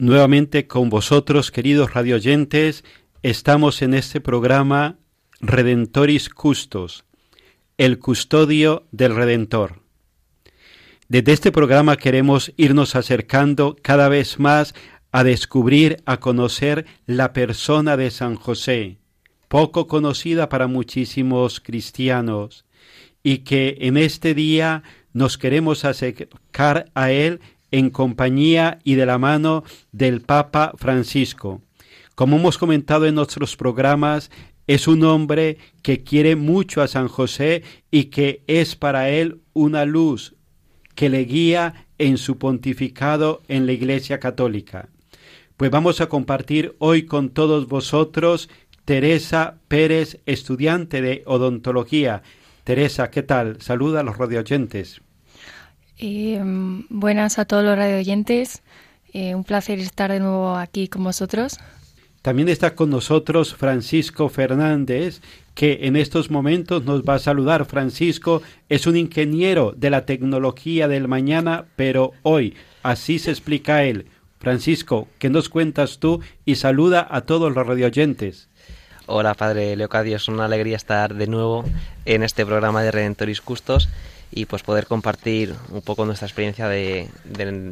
Nuevamente con vosotros, queridos radioyentes, estamos en este programa Redentoris Custos, el custodio del Redentor. Desde este programa queremos irnos acercando cada vez más a descubrir, a conocer la persona de San José, poco conocida para muchísimos cristianos, y que en este día nos queremos acercar a él en compañía y de la mano del Papa Francisco. Como hemos comentado en nuestros programas, es un hombre que quiere mucho a San José y que es para él una luz que le guía en su pontificado en la Iglesia Católica. Pues vamos a compartir hoy con todos vosotros Teresa Pérez, estudiante de odontología. Teresa, ¿qué tal? Saluda a los radioyentes. Eh, buenas a todos los radioyentes. Eh, un placer estar de nuevo aquí con vosotros. También está con nosotros Francisco Fernández, que en estos momentos nos va a saludar. Francisco es un ingeniero de la tecnología del mañana, pero hoy, así se explica él. Francisco, ¿qué nos cuentas tú? Y saluda a todos los radioyentes. Hola, Padre Leocadio, es una alegría estar de nuevo en este programa de Redentoris Custos y pues poder compartir un poco nuestra experiencia de,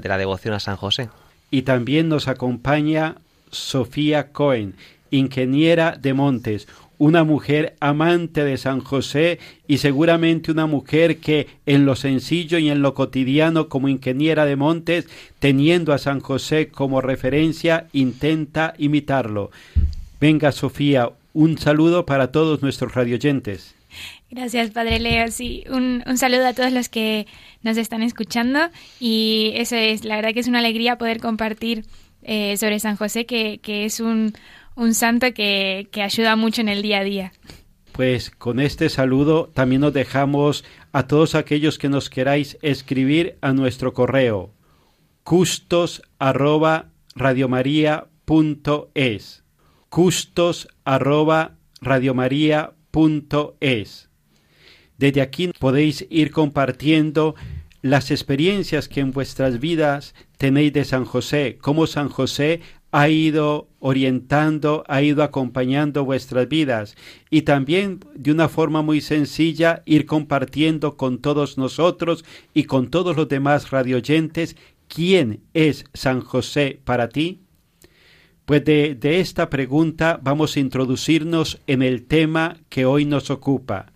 la devoción a San José. Y también nos acompaña Sofía Cohen, ingeniera de Montes, una mujer amante de San José y seguramente una mujer que en lo sencillo y en lo cotidiano como ingeniera de Montes, teniendo a San José como referencia, intenta imitarlo. Venga, Sofía, un saludo para todos nuestros radioyentes. Gracias, Padre Leo. Sí, un, saludo a todos los que nos están escuchando y eso es, la verdad que es una alegría poder compartir eh, sobre San José, que, que es un, un santo que, que ayuda mucho en el día a día. Pues con este saludo también nos dejamos a todos aquellos que nos queráis escribir a nuestro correo custos arroba arroba Desde aquí podéis ir compartiendo las experiencias que en vuestras vidas tenéis de San José, cómo San José ha ido orientando, ha ido acompañando vuestras vidas y también de una forma muy sencilla ir compartiendo con todos nosotros y con todos los demás radioyentes quién es San José para ti. Pues de, de esta pregunta vamos a introducirnos en el tema que hoy nos ocupa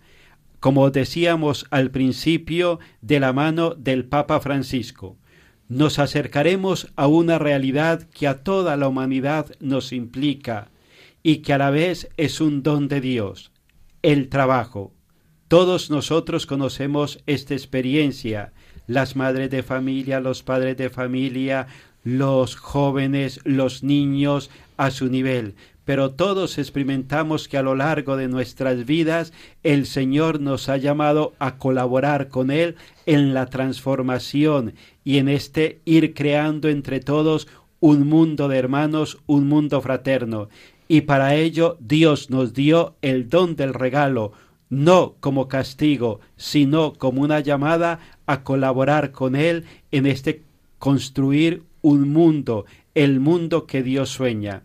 como decíamos al principio, de la mano del Papa Francisco. Nos acercaremos a una realidad que a toda la humanidad nos implica y que a la vez es un don de Dios, el trabajo. Todos nosotros conocemos esta experiencia, las madres de familia, los padres de familia, los jóvenes, los niños a su nivel, pero todos experimentamos que a lo largo de nuestras vidas el Señor nos ha llamado a colaborar con Él en la transformación y en este ir creando entre todos un mundo de hermanos, un mundo fraterno. Y para ello Dios nos dio el don del regalo, no como castigo, sino como una llamada a colaborar con Él en este construir un mundo, el mundo que Dios sueña.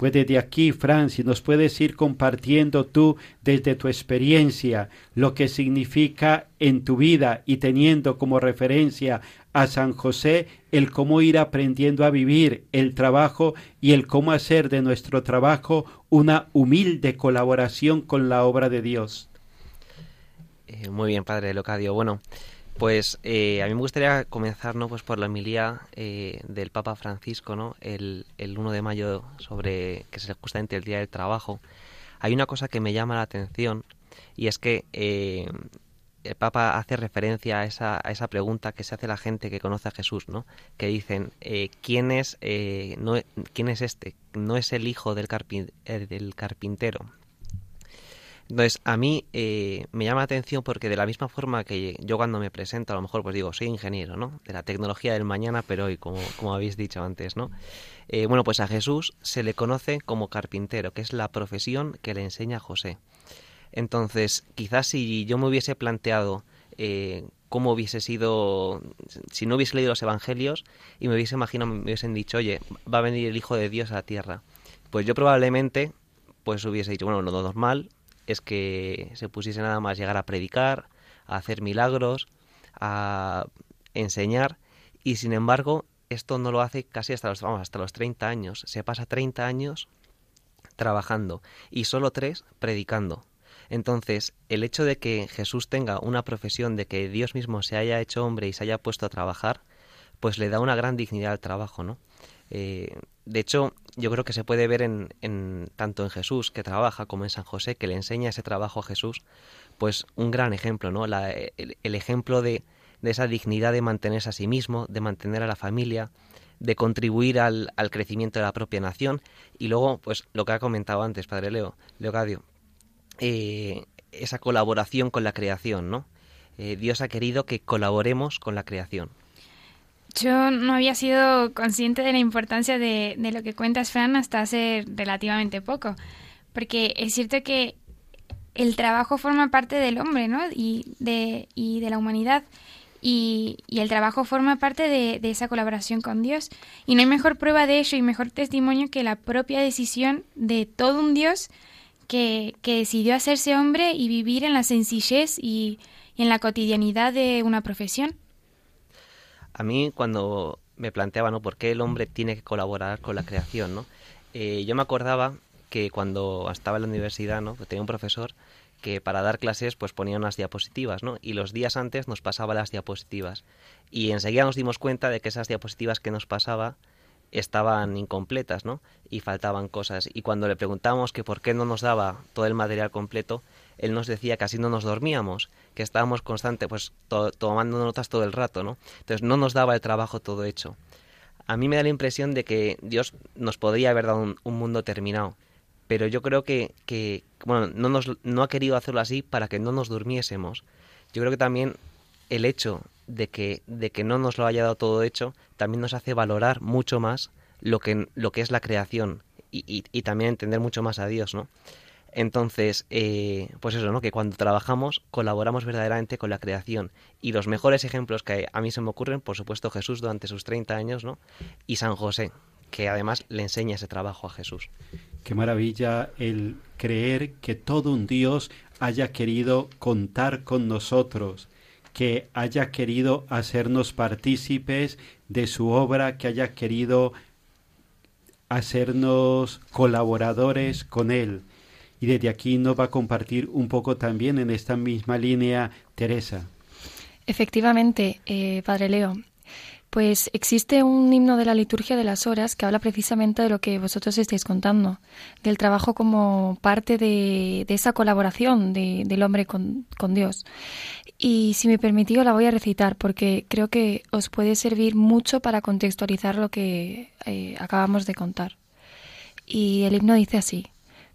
Pues desde aquí, Fran, si nos puedes ir compartiendo tú desde tu experiencia lo que significa en tu vida y teniendo como referencia a San José el cómo ir aprendiendo a vivir el trabajo y el cómo hacer de nuestro trabajo una humilde colaboración con la obra de Dios. Eh, muy bien, padre Locadio. Bueno, pues eh, a mí me gustaría comenzar ¿no? pues por la homilía eh, del Papa Francisco, ¿no? El, el 1 de mayo, sobre que es justamente el Día del Trabajo. Hay una cosa que me llama la atención y es que eh, el Papa hace referencia a esa, a esa pregunta que se hace la gente que conoce a Jesús, ¿no? Que dicen, ¿quién, es, no, ¿quién es este? No es el hijo del, del carpintero, entonces, a mí eh, me llama la atención porque de la misma forma que yo cuando me presento, a lo mejor pues digo, soy ingeniero, ¿no? De la tecnología del mañana, pero hoy, como, como habéis dicho antes, ¿no? Eh, bueno, pues a Jesús se le conoce como carpintero, que es la profesión que le enseña José. Entonces, quizás si yo me hubiese planteado eh, cómo hubiese sido, si no hubiese leído los evangelios y me hubiese imaginado, me hubiesen dicho, oye, va a venir el Hijo de Dios a la tierra, pues yo probablemente pues hubiese dicho, bueno, lo normal es que se pusiese nada más llegar a predicar, a hacer milagros, a enseñar, y sin embargo esto no lo hace casi hasta los, vamos, hasta los 30 años. Se pasa 30 años trabajando y solo tres predicando. Entonces, el hecho de que Jesús tenga una profesión, de que Dios mismo se haya hecho hombre y se haya puesto a trabajar, pues le da una gran dignidad al trabajo, ¿no? Eh, de hecho, yo creo que se puede ver en, tanto en Jesús que trabaja como en San José que le enseña ese trabajo a Jesús, pues un gran ejemplo, ¿no? el, ejemplo de, esa dignidad de mantenerse a sí mismo, de mantener a la familia, de contribuir al, crecimiento de la propia nación y luego, pues lo que ha comentado antes, Padre Leo, Leocadio, eh, esa colaboración con la creación, ¿no? Eh, Dios ha querido que colaboremos con la creación. Yo no había sido consciente de la importancia de, lo que cuentas, Fran, hasta hace relativamente poco. Porque es cierto que el trabajo forma parte del hombre, ¿no? Y de, y de la humanidad. Y, el trabajo forma parte de, esa colaboración con Dios. Y no hay mejor prueba de ello y mejor testimonio que la propia decisión de todo un Dios que, decidió hacerse hombre y vivir en la sencillez y en la cotidianidad de una profesión. A mí cuando me planteaba, ¿no? ¿Por qué el hombre tiene que colaborar con la creación, ¿no? Eh, yo me acordaba que cuando estaba en la universidad, ¿no? Tenía un profesor que para dar clases pues ponía unas diapositivas, ¿no? Y los días antes nos pasaba las diapositivas. Y enseguida nos dimos cuenta de que esas diapositivas que nos pasaba estaban incompletas, ¿no? Y faltaban cosas. Y cuando le preguntamos que por qué no nos daba todo el material completo, él nos decía que así no nos dormíamos, que estábamos constante, pues tomando notas todo el rato, ¿no? Entonces no nos daba el trabajo todo hecho. A mí me da la impresión de que Dios nos podría haber dado un, mundo terminado, pero yo creo que, bueno, no, nos, no ha querido hacerlo así para que no nos durmiésemos. Yo creo que también el hecho de que, de que no nos lo haya dado todo hecho también nos hace valorar mucho más lo que, lo que es la creación y también entender mucho más a Dios, ¿no? Entonces, eh, pues eso, ¿no? Que cuando trabajamos colaboramos verdaderamente con la creación. Y los mejores ejemplos que a mí se me ocurren, por supuesto, Jesús durante sus 30 años, ¿no? Y San José, que además le enseña ese trabajo a Jesús. Qué maravilla el creer que todo un Dios haya querido contar con nosotros, que haya querido hacernos partícipes de su obra, que haya querido hacernos colaboradores con Él y desde aquí nos va a compartir un poco también en esta misma línea Teresa. Efectivamente, eh, Padre Leo. Pues existe un himno de la liturgia de las horas que habla precisamente de lo que vosotros estáis contando, del trabajo como parte de, esa colaboración del hombre con, Dios. Y si me permitió la voy a recitar porque creo que os puede servir mucho para contextualizar lo que eh, acabamos de contar Y el himno dice así,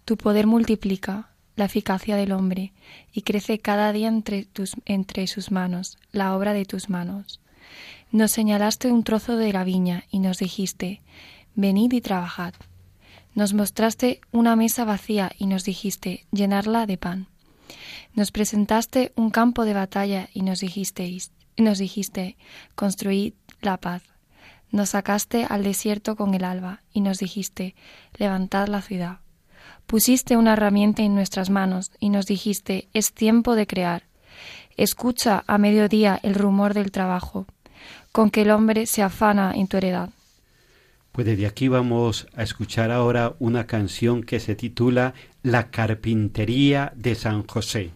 tu poder multiplica la eficacia del hombre y crece cada día entre, tus, entre sus manos, la obra de tus manos. Nos señalaste un trozo de la viña y nos dijiste, venid y trabajad. Nos mostraste una mesa vacía y nos dijiste, llenarla de pan. Nos presentaste un campo de batalla y nos dijisteis, nos dijiste, construid la paz. Nos sacaste al desierto con el alba y nos dijiste, levantad la ciudad. Pusiste una herramienta en nuestras manos y nos dijiste, es tiempo de crear. Escucha a mediodía el rumor del trabajo, con que el hombre se afana en tu heredad. Pues desde aquí vamos a escuchar ahora una canción que se titula La carpintería de San José.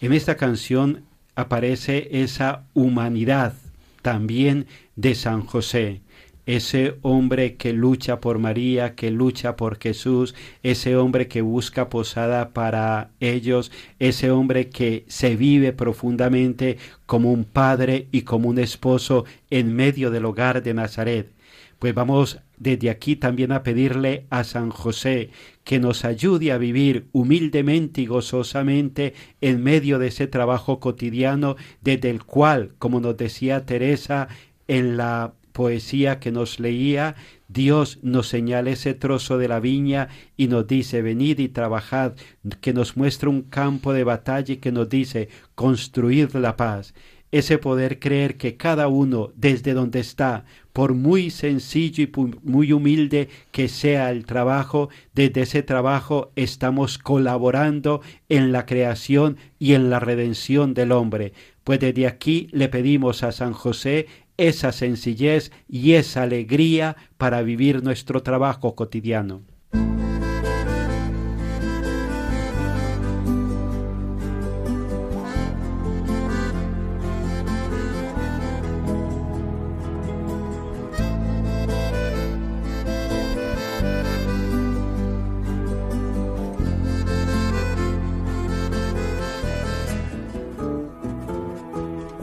En esta canción aparece esa humanidad también de San José, ese hombre que lucha por María, que lucha por Jesús, ese hombre que busca posada para ellos, ese hombre que se vive profundamente como un padre y como un esposo en medio del hogar de Nazaret. Pues vamos desde aquí también a pedirle a San José que nos ayude a vivir humildemente y gozosamente en medio de ese trabajo cotidiano desde el cual, como nos decía Teresa en la poesía que nos leía, Dios nos señala ese trozo de la viña y nos dice, venid y trabajad, que nos muestra un campo de batalla y que nos dice, construid la paz. Ese poder creer que cada uno, desde donde está, por muy sencillo y muy humilde que sea el trabajo, desde ese trabajo estamos colaborando en la creación y en la redención del hombre. Pues desde aquí le pedimos a San José esa sencillez y esa alegría para vivir nuestro trabajo cotidiano.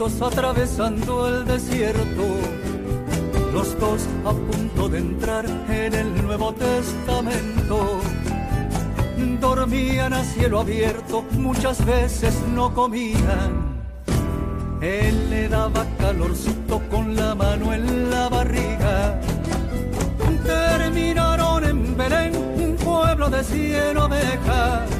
Dibujitos atravesando el desierto, los dos a punto de entrar en el Nuevo Testamento. Dormían a cielo abierto, muchas veces no comían. Él le daba calorcito con la mano en la barriga. Terminaron en Belén, un pueblo de cien ovejas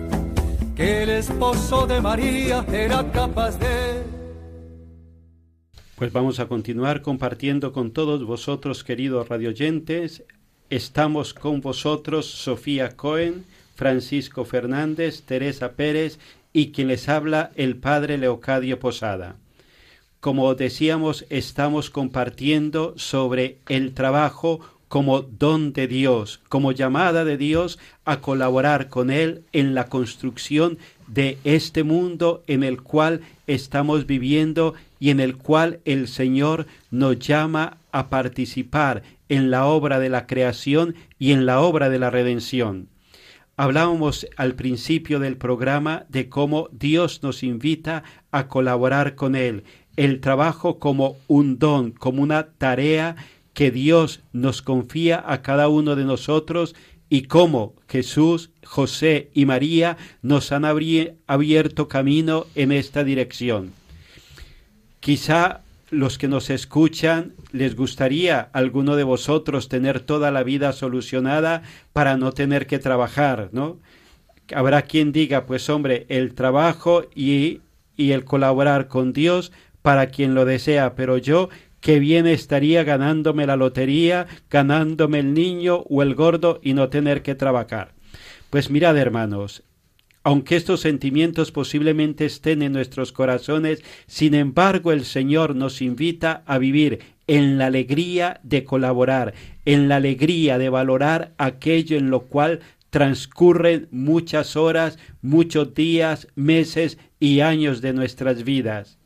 el esposo de María era capaz de... Pues vamos a continuar compartiendo con todos vosotros, queridos radioyentes. Estamos con vosotros Sofía Cohen, Francisco Fernández, Teresa Pérez y quien les habla el Padre Leocadio Posada. Como decíamos, estamos compartiendo sobre el trabajo como don de Dios, como llamada de Dios a colaborar con Él en la construcción de este mundo en el cual estamos viviendo y en el cual el Señor nos llama a participar en la obra de la creación y en la obra de la redención. Hablábamos al principio del programa de cómo Dios nos invita a colaborar con Él, el trabajo como un don, como una tarea que Dios nos confía a cada uno de nosotros y cómo Jesús, José y María nos han abierto camino en esta dirección. Quizá los que nos escuchan les gustaría a alguno de vosotros tener toda la vida solucionada para no tener que trabajar, ¿no? Habrá quien diga, pues hombre, el trabajo y, y el colaborar con Dios para quien lo desea, pero yo qué bien estaría ganándome la lotería, ganándome el niño o el gordo y no tener que trabajar. Pues mirad, hermanos, aunque estos sentimientos posiblemente estén en nuestros corazones, sin embargo el Señor nos invita a vivir en la alegría de colaborar, en la alegría de valorar aquello en lo cual transcurren muchas horas, muchos días, meses y años de nuestras vidas.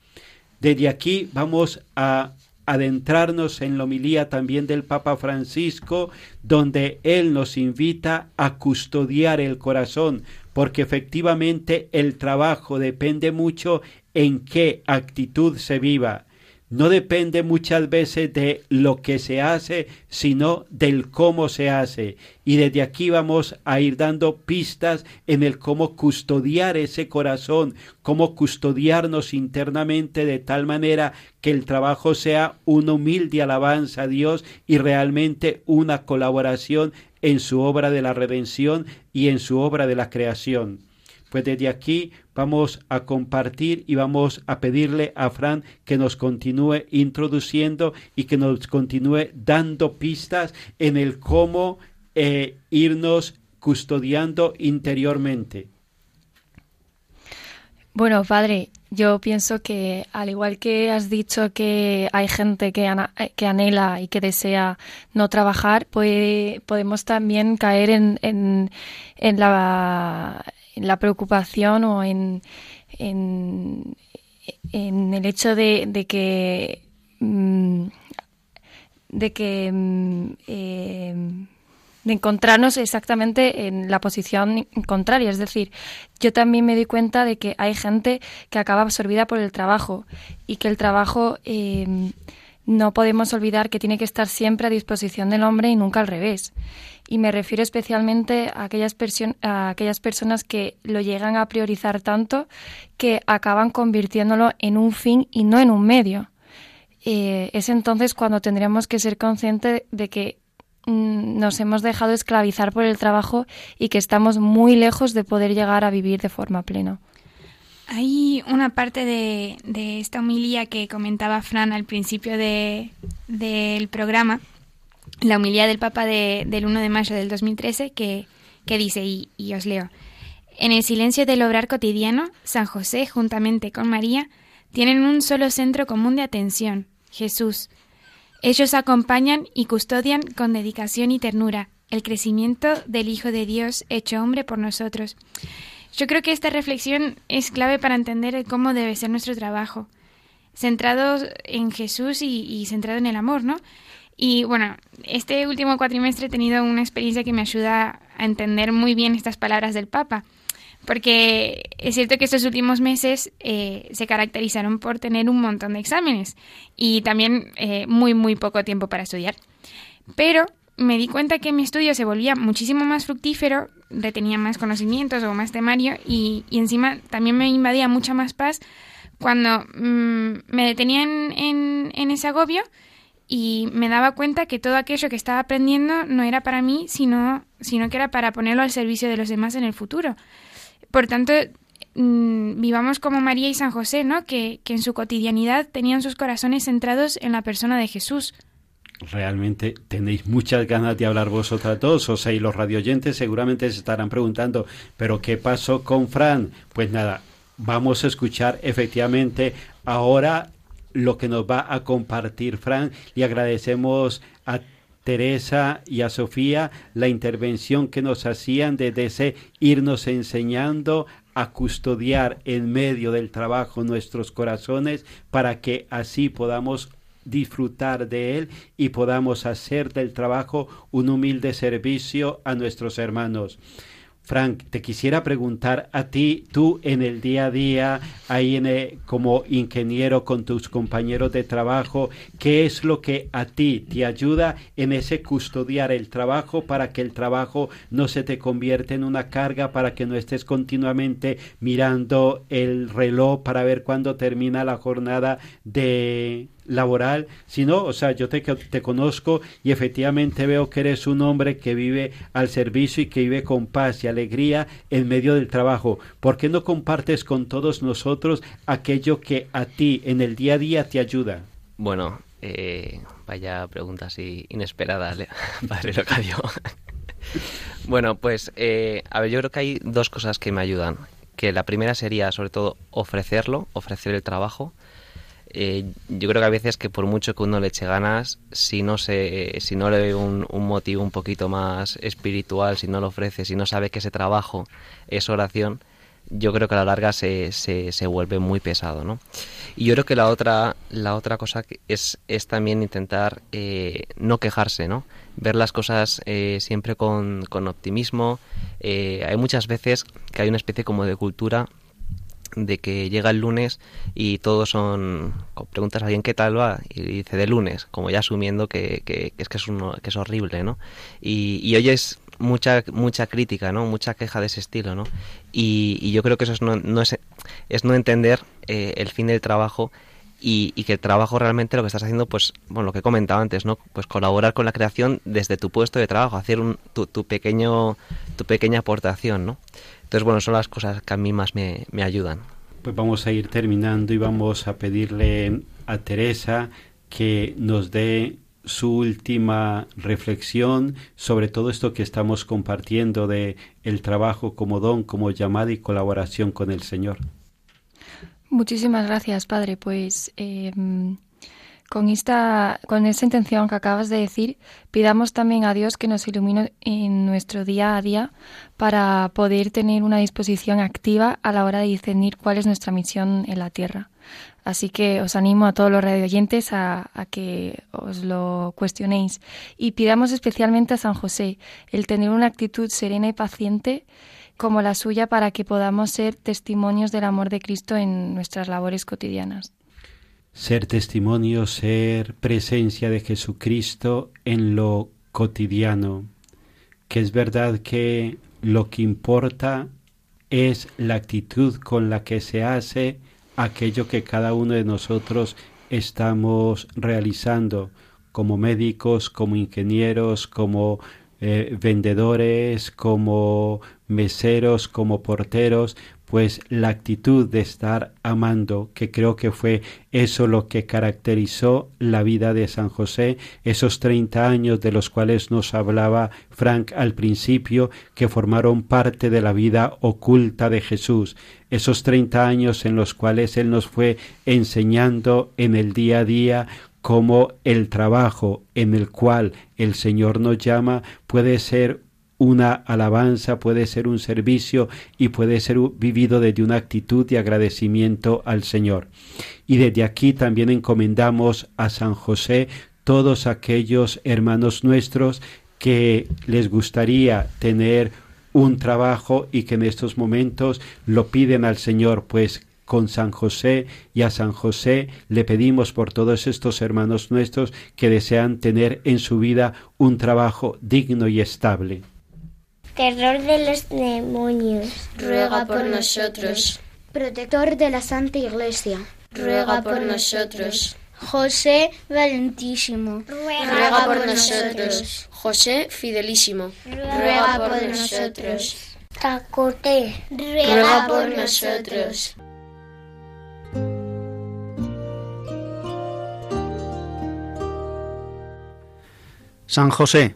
Desde aquí vamos a adentrarnos en la homilía también del Papa Francisco, donde él nos invita a custodiar el corazón, porque efectivamente el trabajo depende mucho en qué actitud se viva no depende muchas veces de lo que se hace, sino del cómo se hace. Y desde aquí vamos a ir dando pistas en el cómo custodiar ese corazón, cómo custodiarnos internamente de tal manera que el trabajo sea una humilde alabanza a Dios y realmente una colaboración en su obra de la redención y en su obra de la creación. Pues desde aquí vamos a compartir y vamos a pedirle a Fran que nos continúe introduciendo y que nos continúe dando pistas en el cómo eh, irnos custodiando interiormente. Bueno, padre, yo pienso que al igual que has dicho que hay gente que, que anhela y que desea no trabajar, pues podemos también caer en, en, en la en la preocupación o en, en, el hecho de, que mm, de que mm, eh, de encontrarnos exactamente en la posición contraria. Es decir, yo también me doy cuenta de que hay gente que acaba absorbida por el trabajo y que el trabajo eh, no podemos olvidar que tiene que estar siempre a disposición del hombre y nunca al revés. Y me refiero especialmente a aquellas, a aquellas personas que lo llegan a priorizar tanto que acaban convirtiéndolo en un fin y no en un medio. Eh, es entonces cuando tendríamos que ser conscientes de que mm, nos hemos dejado esclavizar por el trabajo y que estamos muy lejos de poder llegar a vivir de forma plena. Hay una parte de, esta homilía que comentaba Fran al principio del programa, la homilía del Papa del 1 de mayo del 2013, que, que dice, y os leo, en el silencio del obrar cotidiano, San José, juntamente con María, tienen un solo centro común de atención, Jesús. Ellos acompañan y custodian con dedicación y ternura el crecimiento del Hijo de Dios hecho hombre por nosotros. Yo creo que esta reflexión es clave para entender cómo debe ser nuestro trabajo, centrado en Jesús y, centrado en el amor, ¿no? Y bueno, este último cuatrimestre he tenido una experiencia que me ayuda a entender muy bien estas palabras del Papa, porque es cierto que estos últimos meses eh, se caracterizaron por tener un montón de exámenes y también eh, muy, muy poco tiempo para estudiar. Pero me di cuenta que mi estudio se volvía muchísimo más fructífero, retenía más conocimientos o más temario y, encima también me invadía mucha más paz cuando mm, me detenía en, en, ese agobio y me daba cuenta que todo aquello que estaba aprendiendo no era para mí, sino, sino que era para ponerlo al servicio de los demás en el futuro. Por tanto, mm, vivamos como María y San José, ¿no? Que, que en su cotidianidad tenían sus corazones centrados en la persona de Jesús realmente tenéis muchas ganas de hablar vosotras dos, o sea, y los radioyentes seguramente se estarán preguntando, pero ¿qué pasó con Fran? Pues nada, vamos a escuchar efectivamente ahora lo que nos va a compartir Fran y agradecemos a Teresa y a Sofía la intervención que nos hacían desde ese irnos enseñando a custodiar en medio del trabajo nuestros corazones para que así podamos disfrutar de él y podamos hacer del trabajo un humilde servicio a nuestros hermanos. Frank, te quisiera preguntar a ti, tú en el día a día, ahí en como ingeniero con tus compañeros de trabajo, ¿qué es lo que a ti te ayuda en ese custodiar el trabajo para que el trabajo no se te convierta en una carga, para que no estés continuamente mirando el reloj para ver cuándo termina la jornada de laboral, sino, o sea, yo te, te conozco y efectivamente veo que eres un hombre que vive al servicio y que vive con paz y alegría en medio del trabajo. ¿Por qué no compartes con todos nosotros aquello que a ti en el día a día te ayuda? Bueno, eh, vaya pregunta así inesperada, padre Locadio. bueno, pues, eh, a ver, yo creo que hay dos cosas que me ayudan. Que la primera sería, sobre todo, ofrecerlo, ofrecer el trabajo eh, yo creo que a veces que por mucho que uno le eche ganas, si no se, si no le ve un, motivo un poquito más espiritual, si no lo ofrece, si no sabe que ese trabajo es oración, yo creo que a la larga se, se, se vuelve muy pesado, ¿no? Y yo creo que la otra, la otra cosa es, es también intentar eh, no quejarse, ¿no? Ver las cosas eh, siempre con, con optimismo. hay muchas veces que hay una especie como de cultura de que llega el lunes y todos son preguntas a alguien qué tal va y dice de lunes como ya asumiendo que, que, es que es que es horrible no y, y oyes mucha mucha crítica no mucha queja de ese estilo no y, y yo creo que eso es no, no es, es no entender eh, el fin del trabajo y, y, que el trabajo realmente lo que estás haciendo, pues, bueno, lo que he comentado antes, ¿no? Pues colaborar con la creación desde tu puesto de trabajo, hacer tu, tu, pequeño, tu pequeña aportación, ¿no? Entonces, bueno, son las cosas que a mí más me, me ayudan. Pues vamos a ir terminando y vamos a pedirle a Teresa que nos dé su última reflexión sobre todo esto que estamos compartiendo de el trabajo como don, como llamada y colaboración con el Señor. Muchísimas gracias, Padre. Pues eh, con esta, con esta intención que acabas de decir, pidamos también a Dios que nos ilumine en nuestro día a día para poder tener una disposición activa a la hora de discernir cuál es nuestra misión en la tierra. Así que os animo a todos los radioyentes a que os lo cuestionéis y pidamos especialmente a San José el tener una actitud serena y paciente como la suya para que podamos ser testimonios del amor de Cristo en nuestras labores cotidianas ser testimonio, ser presencia de Jesucristo en lo cotidiano, que es verdad que lo que importa es la actitud con la que se hace aquello que cada uno de nosotros estamos realizando como médicos, como ingenieros, como eh, vendedores, como meseros, como porteros, pues la actitud de estar amando, que creo que fue eso lo que caracterizó la vida de San José, esos 30 años de los cuales nos hablaba Frank al principio, que formaron parte de la vida oculta de Jesús, esos 30 años en los cuales Él nos fue enseñando en el día a día cómo el trabajo en el cual el Señor nos llama puede ser una alabanza, puede ser un servicio y puede ser vivido desde una actitud de agradecimiento al Señor. Y desde aquí también encomendamos a San José todos aquellos hermanos nuestros que les gustaría tener un trabajo y que en estos momentos lo piden al Señor, pues con San José y a San José le pedimos por todos estos hermanos nuestros que desean tener en su vida un trabajo digno y estable. Terror de los demonios. Ruega por nosotros. Protector de la Santa Iglesia. Ruega por nosotros. José Valentísimo. Ruega por nosotros. José Fidelísimo. Ruega por nosotros. Tacote. Ruega por nosotros. San José,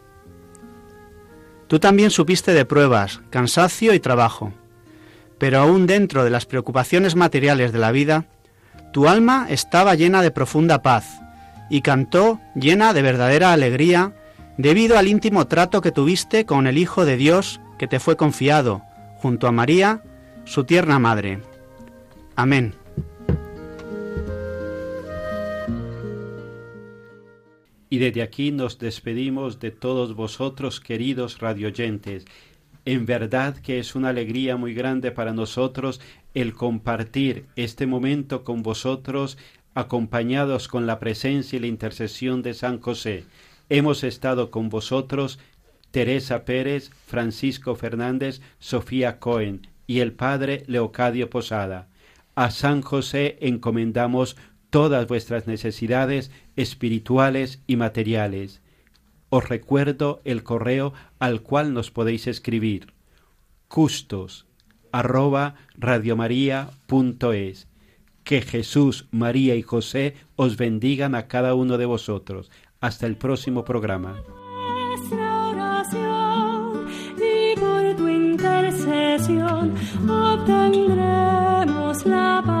Tú también supiste de pruebas, cansancio y trabajo, pero aún dentro de las preocupaciones materiales de la vida, tu alma estaba llena de profunda paz y cantó llena de verdadera alegría debido al íntimo trato que tuviste con el Hijo de Dios que te fue confiado, junto a María, su tierna madre. Amén. Y desde aquí nos despedimos de todos vosotros, queridos radioyentes. En verdad que es una alegría muy grande para nosotros el compartir este momento con vosotros, acompañados con la presencia y la intercesión de San José. Hemos estado con vosotros Teresa Pérez, Francisco Fernández, Sofía Cohen y el Padre Leocadio Posada. A San José encomendamos todas vuestras necesidades espirituales y materiales. Os recuerdo el correo al cual nos podéis escribir custos arroba. Que Jesús, María y José os bendigan a cada uno de vosotros. Hasta el próximo programa. obtendremos la